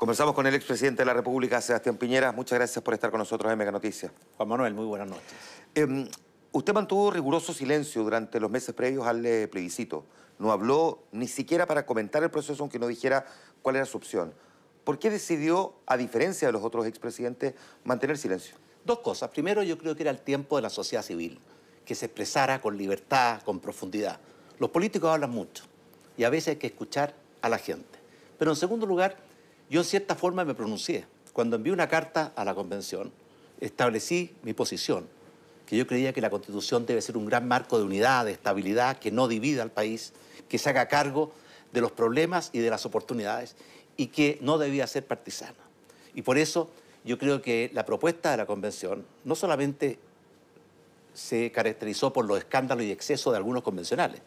Conversamos con el expresidente de la República, Sebastián Piñera. Muchas gracias por estar con nosotros en Mega Noticias. Juan Manuel, muy buenas noches. Eh, usted mantuvo riguroso silencio durante los meses previos al eh, plebiscito. No habló ni siquiera para comentar el proceso, aunque no dijera cuál era su opción. ¿Por qué decidió, a diferencia de los otros expresidentes, mantener silencio? Dos cosas. Primero, yo creo que era el tiempo de la sociedad civil, que se expresara con libertad, con profundidad. Los políticos hablan mucho y a veces hay que escuchar a la gente. Pero en segundo lugar, yo en cierta forma me pronuncié. Cuando envié una carta a la convención, establecí mi posición, que yo creía que la constitución debe ser un gran marco de unidad, de estabilidad, que no divida al país, que se haga cargo de los problemas y de las oportunidades y que no debía ser partisana. Y por eso yo creo que la propuesta de la convención no solamente se caracterizó por los escándalos y excesos de algunos convencionales,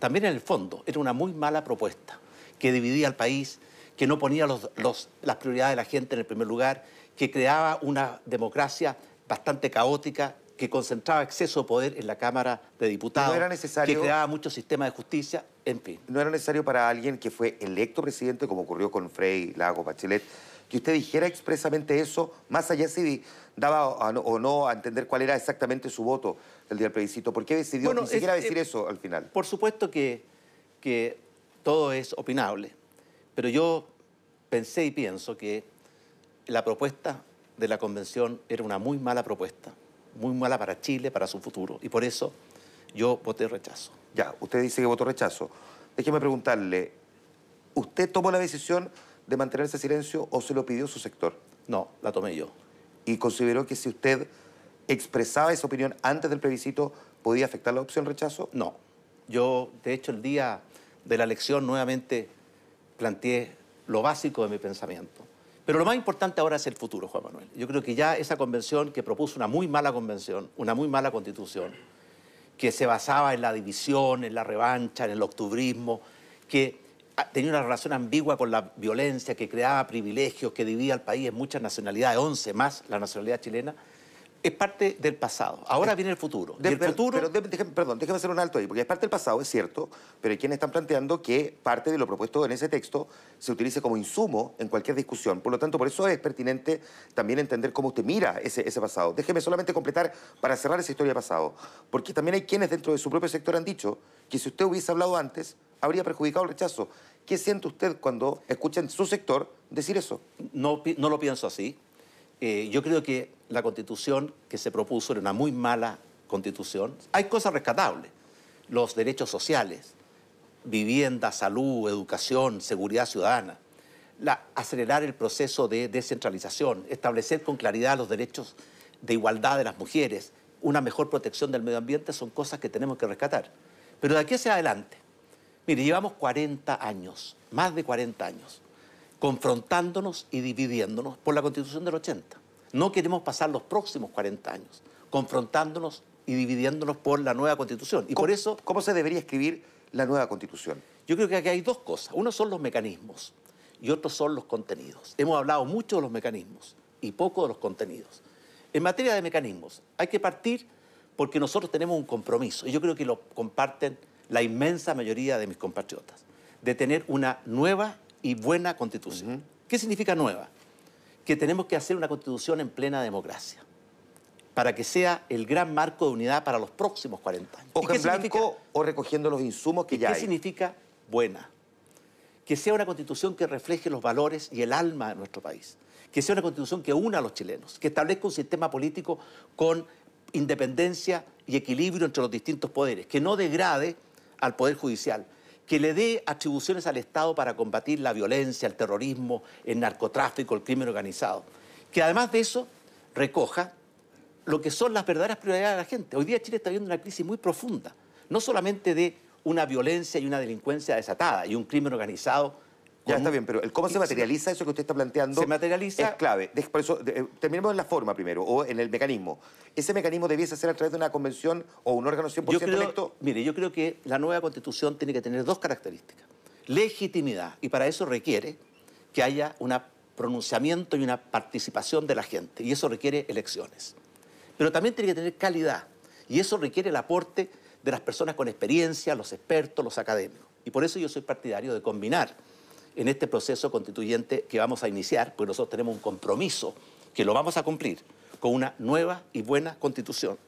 también en el fondo era una muy mala propuesta que dividía al país, que no ponía las prioridades de la gente en el primer lugar, que creaba una democracia bastante caótica, que concentraba exceso de poder en la Cámara de Diputados, que creaba muchos sistemas de justicia, en fin. ¿No era necesario para alguien que fue electo presidente, como ocurrió con Frey, Lago, Bachelet, que usted dijera expresamente eso, más allá si daba o no a entender cuál era exactamente su voto el día del plebiscito? ¿Por qué decidió ni siquiera decir eh, eso al final? Por supuesto que, que todo es opinable, pero yo pensé y pienso que la propuesta de la convención era una muy mala propuesta, muy mala para Chile, para su futuro, y por eso yo voté rechazo. Ya, usted dice que votó rechazo. Déjeme preguntarle, ¿usted tomó la decisión de mantenerse silencio o se lo pidió su sector? No, la tomé yo. ¿Y consideró que si usted expresaba esa opinión antes del plebiscito, podía afectar la opción rechazo? No. Yo, de hecho, el día de la elección nuevamente planteé lo básico de mi pensamiento. Pero lo más importante ahora es el futuro, Juan Manuel. Yo creo que ya esa convención que propuso una muy mala convención, una muy mala constitución, que se basaba en la división, en la revancha, en el octubrismo, que tenía una relación ambigua con la violencia, que creaba privilegios, que dividía al país en muchas nacionalidades, 11 más la nacionalidad chilena, es parte del pasado. Ahora viene el futuro. el futuro... Pero déjeme, perdón, déjeme hacer un alto ahí, porque es parte del pasado, es cierto, pero hay quienes están planteando que parte de lo propuesto en ese texto se utilice como insumo en cualquier discusión. Por lo tanto, por eso es pertinente también entender cómo usted mira ese, ese pasado. Déjeme solamente completar para cerrar esa historia de pasado, porque también hay quienes dentro de su propio sector han dicho que si usted hubiese hablado antes, habría perjudicado el rechazo. ¿Qué siente usted cuando escucha en su sector decir eso? No, no lo pienso así. Eh, yo creo que la constitución que se propuso era una muy mala constitución. Hay cosas rescatables, los derechos sociales, vivienda, salud, educación, seguridad ciudadana, acelerar el proceso de descentralización, establecer con claridad los derechos de igualdad de las mujeres, una mejor protección del medio ambiente, son cosas que tenemos que rescatar. Pero de aquí hacia adelante, mire, llevamos 40 años, más de 40 años, confrontándonos y dividiéndonos por la Constitución del 80. No queremos pasar los próximos 40 años confrontándonos y dividiéndonos por la nueva Constitución. Y por eso... ¿Cómo se debería escribir la nueva Constitución? Yo creo que aquí hay dos cosas. Uno son los mecanismos y otros son los contenidos. Hemos hablado mucho de los mecanismos y poco de los contenidos. En materia de mecanismos, hay que partir porque nosotros tenemos un compromiso, y yo creo que lo comparten la inmensa mayoría de mis compatriotas, de tener una nueva y buena constitución. ¿Qué significa nueva? Que tenemos que hacer una constitución en plena democracia para que sea el gran marco de unidad para los próximos 40 años. Hoja en blanco o recogiendo los insumos que ya ¿Qué significa buena? Que sea una constitución que refleje los valores y el alma de nuestro país. Que sea una constitución que una a los chilenos, que establezca un sistema político con independencia y equilibrio entre los distintos poderes, que no degrade al Poder Judicial, que le dé atribuciones al Estado para combatir la violencia, el terrorismo, el narcotráfico, el crimen organizado. Que además de eso recoja lo que son las verdaderas prioridades de la gente. Hoy día Chile está viendo una crisis muy profunda, no solamente de una violencia y una delincuencia desatada y un crimen organizado ya está bien, pero ¿cómo se materializa eso que usted está planteando? Se materializa... Es clave. Por eso, terminemos en la forma primero, o en el mecanismo. ¿Ese mecanismo debiese ser a través de una convención o un órgano 100% creo, electo? Mire, yo creo que la nueva constitución tiene que tener dos características. Legitimidad, y para eso requiere que haya un pronunciamiento y una participación de la gente, y eso requiere elecciones. Pero también tiene que tener calidad, y eso requiere el aporte de las personas con experiencia, los expertos, los académicos. Y por eso yo soy partidario de combinar en este proceso constituyente que vamos a iniciar, porque nosotros tenemos un compromiso que lo vamos a cumplir con una nueva y buena constitución.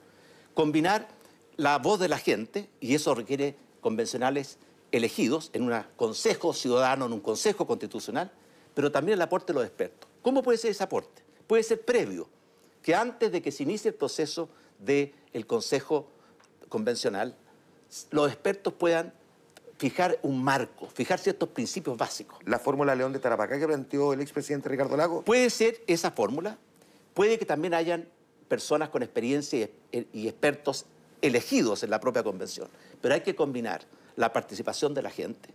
Combinar la voz de la gente, y eso requiere convencionales elegidos en un consejo ciudadano, en un consejo constitucional, pero también el aporte de los expertos. ¿Cómo puede ser ese aporte? Puede ser previo, que antes de que se inicie el proceso del consejo convencional, los expertos puedan fijar un marco, fijar ciertos principios básicos. ¿La fórmula León de Tarapacá que planteó el expresidente Ricardo Lago? Puede ser esa fórmula, puede que también hayan personas con experiencia y expertos elegidos en la propia convención, pero hay que combinar la participación de la gente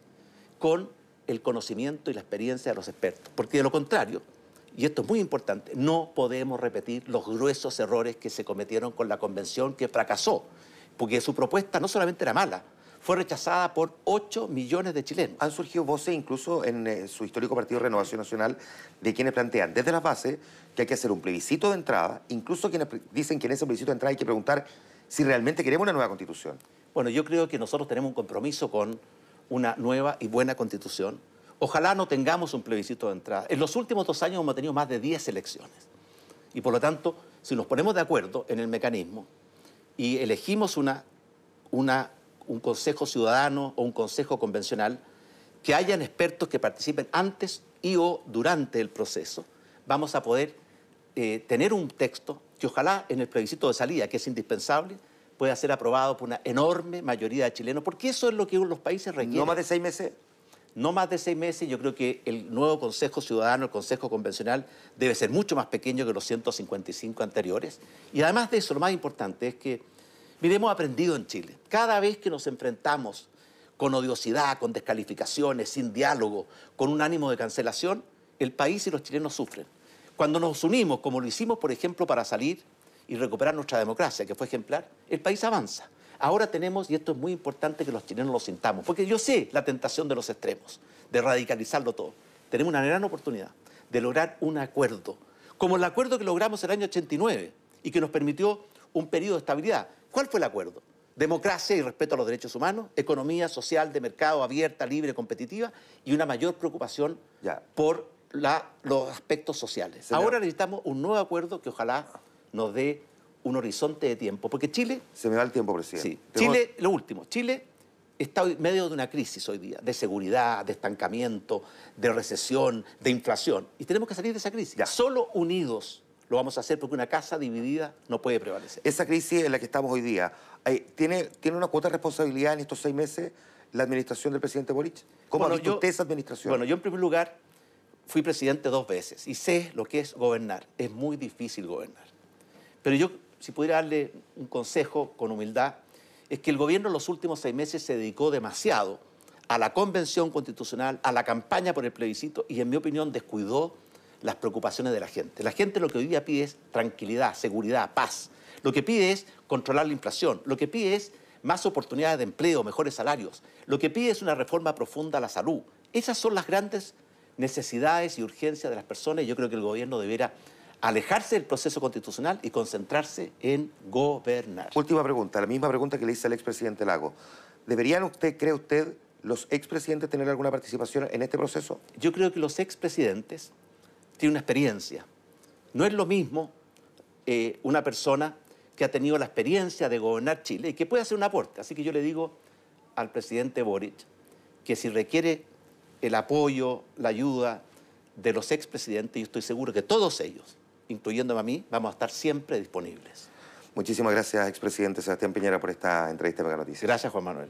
con el conocimiento y la experiencia de los expertos, porque de lo contrario, y esto es muy importante, no podemos repetir los gruesos errores que se cometieron con la convención que fracasó, porque su propuesta no solamente era mala, fue rechazada por 8 millones de chilenos. Han surgido voces incluso en eh, su histórico partido Renovación Nacional de quienes plantean desde la base que hay que hacer un plebiscito de entrada, incluso quienes dicen que en ese plebiscito de entrada hay que preguntar si realmente queremos una nueva constitución. Bueno, yo creo que nosotros tenemos un compromiso con una nueva y buena constitución. Ojalá no tengamos un plebiscito de entrada. En los últimos dos años hemos tenido más de 10 elecciones. Y por lo tanto, si nos ponemos de acuerdo en el mecanismo y elegimos una, una un consejo ciudadano o un consejo convencional, que hayan expertos que participen antes y o durante el proceso, vamos a poder eh, tener un texto que ojalá en el plebiscito de salida, que es indispensable, pueda ser aprobado por una enorme mayoría de chilenos, porque eso es lo que los países requieren. ¿No más de seis meses? No más de seis meses, yo creo que el nuevo Consejo Ciudadano, el Consejo Convencional, debe ser mucho más pequeño que los 155 anteriores. Y además de eso, lo más importante es que Mire, hemos aprendido en Chile. Cada vez que nos enfrentamos con odiosidad, con descalificaciones, sin diálogo, con un ánimo de cancelación, el país y los chilenos sufren. Cuando nos unimos, como lo hicimos, por ejemplo, para salir y recuperar nuestra democracia, que fue ejemplar, el país avanza. Ahora tenemos, y esto es muy importante que los chilenos lo sintamos, porque yo sé la tentación de los extremos, de radicalizarlo todo. Tenemos una gran oportunidad de lograr un acuerdo, como el acuerdo que logramos el año 89 y que nos permitió un periodo de estabilidad. ¿Cuál fue el acuerdo? Democracia y respeto a los derechos humanos, economía social de mercado abierta, libre, competitiva y una mayor preocupación por los aspectos sociales. Ahora necesitamos un nuevo acuerdo que ojalá nos dé un horizonte de tiempo, porque Chile... Se me va el tiempo, presidente. Sí, Chile, lo último, Chile está en medio de una crisis hoy día, de seguridad, de estancamiento, de recesión, de inflación, y tenemos que salir de esa crisis. Solo unidos lo vamos a hacer porque una casa dividida no puede prevalecer. Esa crisis en la que estamos hoy día, eh, ¿tiene, ¿tiene una cuota de responsabilidad en estos seis meses la administración del presidente Boric? ¿Cómo ha visto usted esa administración? Bueno, yo en primer lugar fui presidente dos veces y sé lo que es gobernar. Es muy difícil gobernar. Pero yo, si pudiera darle un consejo con humildad, es que el gobierno en los últimos seis meses se dedicó demasiado a la convención constitucional, a la campaña por el plebiscito y, en mi opinión, descuidó las preocupaciones de la gente. La gente lo que hoy día pide es tranquilidad, seguridad, paz. Lo que pide es controlar la inflación. Lo que pide es más oportunidades de empleo, mejores salarios. Lo que pide es una reforma profunda a la salud. Esas son las grandes necesidades y urgencias de las personas yo creo que el gobierno debiera alejarse del proceso constitucional y concentrarse en gobernar. Última pregunta, la misma pregunta que le hice al expresidente Lago. ¿Deberían usted, cree usted, los expresidentes tener alguna participación en este proceso? Yo creo que los expresidentes tiene una experiencia. No es lo mismo eh, una persona que ha tenido la experiencia de gobernar Chile y que puede hacer un aporte. Así que yo le digo al presidente Boric que si requiere el apoyo, la ayuda de los expresidentes, yo estoy seguro que todos ellos, incluyéndome a mí, vamos a estar siempre disponibles. Muchísimas gracias, expresidente Sebastián Piñera, por esta entrevista en Mega Noticias. Gracias, Juan Manuel.